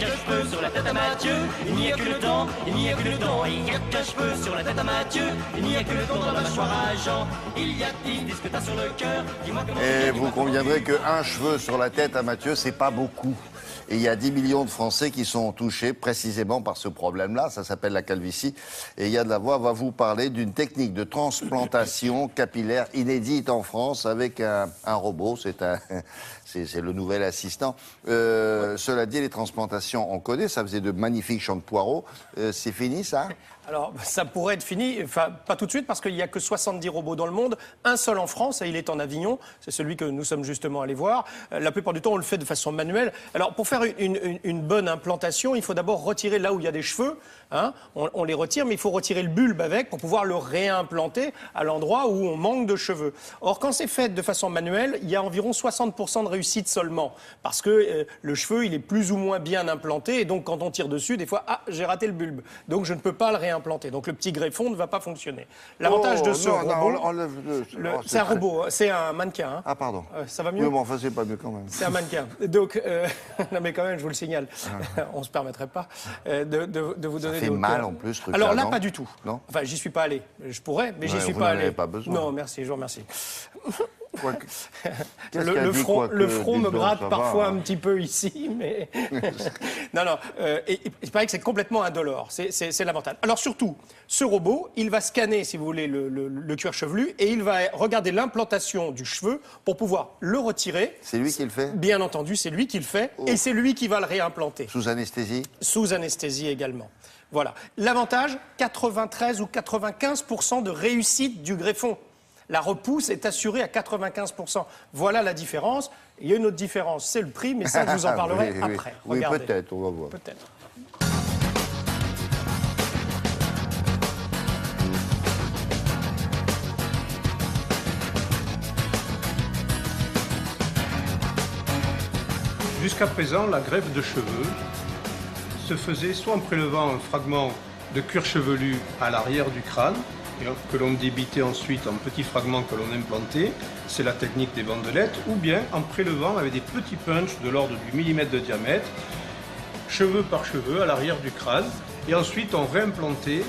qu'un cheveu sur la tête à Mathieu. Il n'y a que le temps, il n'y a que le temps. Il n'y a qu'un cheveu sur la tête à Mathieu. Il n'y a que le temps dans la mâchoire à Jean. Il y a dix disques t'as sur le cœur. Dis-moi comment. Et vous conviendrez qu'un cheveu sur la tête à Mathieu, c'est pas beaucoup. Et il y a 10 millions de Français qui sont touchés précisément par ce problème-là. Ça s'appelle la calvitie. Et Yann Lavoie va vous parler d'une technique de transplantation capillaire inédite en France avec un, un robot. C'est un, c'est le nouvel assistant. Euh, cela dit, les transplantations, on connaît. Ça faisait de magnifiques champs de poireaux. Euh, c'est fini, ça? Alors, ça pourrait être fini, enfin, pas tout de suite, parce qu'il n'y a que 70 robots dans le monde, un seul en France, et il est en Avignon, c'est celui que nous sommes justement allés voir. Euh, La plupart du temps, on le fait de façon manuelle. Alors, pour faire une, bonne implantation, il faut d'abord retirer là où il y a des cheveux, hein, on, on les retire, mais il faut retirer le bulbe avec pour pouvoir le réimplanter à l'endroit où on manque de cheveux. Or, quand c'est fait de façon manuelle, il y a environ 60% de réussite seulement, parce que euh, le cheveu, il est plus ou moins bien implanté, et donc quand on tire dessus, des fois, ah, j'ai raté le bulbe, donc je ne peux pas le réimplanter. Donc le petit greffon ne va pas fonctionner. L'avantage de Oh, ce non, robot, non, enlève le- le- oh, c'est un robot, hein, c'est un mannequin. hein. Ah, pardon. Euh, ça va Oui, mieux mais enfin, c'est pas mieux quand même. c'est un mannequin. Donc, euh, non mais quand même, je vous le signale, on se permettrait pas euh, de, de- de vous donner fait des mal, en plus, Alors là, non pas du tout. Non Enfin, j'y suis pas allé. Je pourrais, mais j'y suis vous pas allé. pas besoin. Non, merci, je vous remercie. Le, front, le me gratte va, parfois hein. un petit peu ici, mais non, non. euh, et, il paraît que c'est complètement indolore. C'est- l'avantage. Alors surtout, ce robot, il va scanner, si vous voulez, le, le- le cuir chevelu et il va regarder l'implantation du cheveu pour pouvoir le retirer. C'est lui qui le fait? Bien entendu, c'est lui qui le fait Oh. et c'est lui qui va le réimplanter Sous anesthésie? Sous anesthésie également. Voilà. L'avantage, 93 ou 95% de réussite du greffon. La repousse est assurée à 95%. Voilà la différence. Il y a une autre différence, c'est le prix, mais ça, je vous en parlerai Oui, après. Oui, Regardez. peut-être, on va voir. Peut-être. Jusqu'à présent, la greffe de cheveux se faisait soit en prélevant un fragment de cuir chevelu à l'arrière du crâne, que l'on débitait ensuite en petits fragments que l'on implantait, c'est la technique des bandelettes, ou bien en prélevant avec des petits punches de l'ordre du millimètre de diamètre, cheveux par cheveux à l'arrière du crâne, et ensuite on réimplantait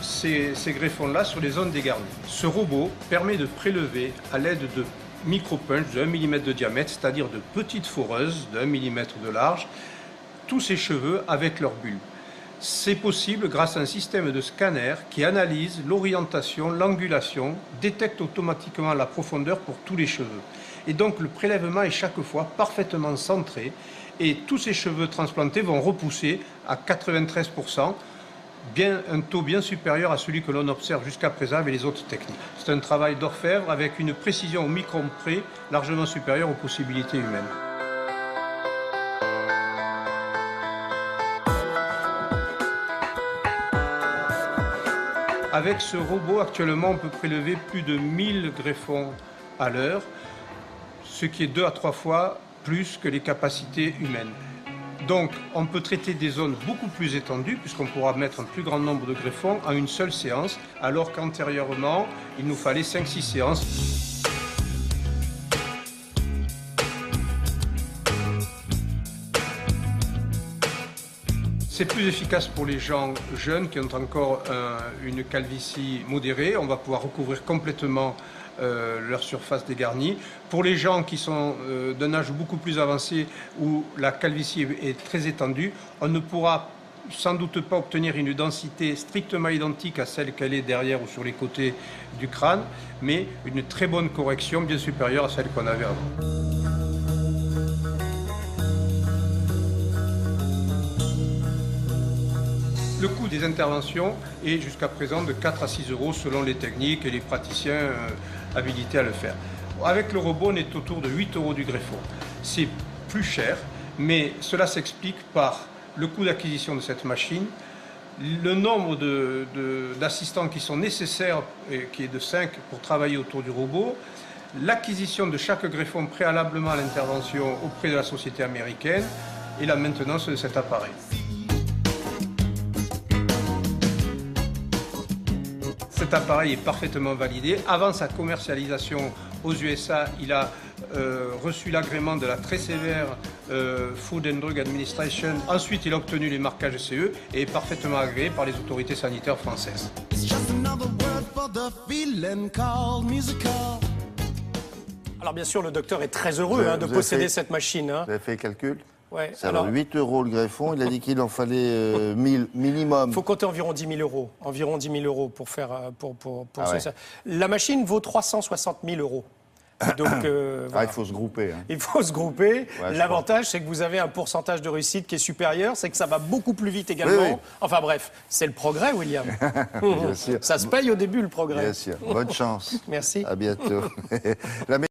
ces, ces greffons-là sur les zones dégarnies. Ce robot permet de prélever à l'aide de micro-punch de 1 mm de diamètre, c'est-à-dire de petites foreuses de 1 mm de large, tous ces cheveux avec leur bulbe. C'est possible grâce à un système de scanner qui analyse l'orientation, l'angulation, détecte automatiquement la profondeur pour tous les cheveux. Et donc le prélèvement est chaque fois parfaitement centré et tous ces cheveux transplantés vont repousser à 93%, bien, un taux bien supérieur à celui que l'on observe jusqu'à présent avec les autres techniques. C'est un travail d'orfèvre avec une précision au micron près largement supérieure aux possibilités humaines. Avec ce robot, actuellement, on peut prélever plus de 1000 greffons à l'heure, ce qui est deux à trois fois plus que les capacités humaines. Donc, on peut traiter des zones beaucoup plus étendues, puisqu'on pourra mettre un plus grand nombre de greffons en une seule séance, alors qu'antérieurement, il nous fallait 5-6 séances. C'est plus efficace pour les gens jeunes qui ont encore euh, une calvitie modérée. On va pouvoir recouvrir complètement euh, leur surface dégarnie. Pour les gens qui sont euh, d'un âge beaucoup plus avancé où la calvitie est, est très étendue, on ne pourra sans doute pas obtenir une densité strictement identique à celle qu'elle est derrière ou sur les côtés du crâne, mais une très bonne correction bien supérieure à celle qu'on avait avant. Le coût des interventions est jusqu'à présent de 4 à 6 euros selon les techniques et les praticiens euh, habilités à le faire. Avec le robot, on est autour de 8 euros du greffon. C'est plus cher, mais cela s'explique par le coût d'acquisition de cette machine, le nombre d'assistants qui sont nécessaires, et qui est de 5 pour travailler autour du robot, l'acquisition de chaque greffon préalablement à l'intervention auprès de la société américaine et la maintenance de cet appareil. Cet appareil est parfaitement validé. Avant sa commercialisation aux USA, il a euh, reçu l'agrément de la très sévère euh, Food and Drug Administration. Ensuite, il a obtenu les marquages CE et est parfaitement agréé par les autorités sanitaires françaises. Alors bien sûr, le docteur est très heureux Vous hein, de vous posséder fait- cette machine. hein. Vous avez fait le calcul Ouais, C'est alors 8 euros le greffon. Il a dit qu'il en fallait euh, 1000 minimum. Il faut compter environ 10 000 euros. Environ 10 000 euros pour faire. euh, Pour, pour, pour Ah ce- ouais. ça. La machine vaut 360 000 euros. Donc, euh, Ah, il faut se grouper. hein. Il faut se grouper. L'avantage, c'est que vous avez un pourcentage de réussite qui est supérieur, c'est que ça va beaucoup plus vite également. Oui, oui. Enfin bref, c'est le progrès, William. Bien sûr. ça se paye au début, le progrès. Bien sûr. Bonne chance. Merci. À bientôt. La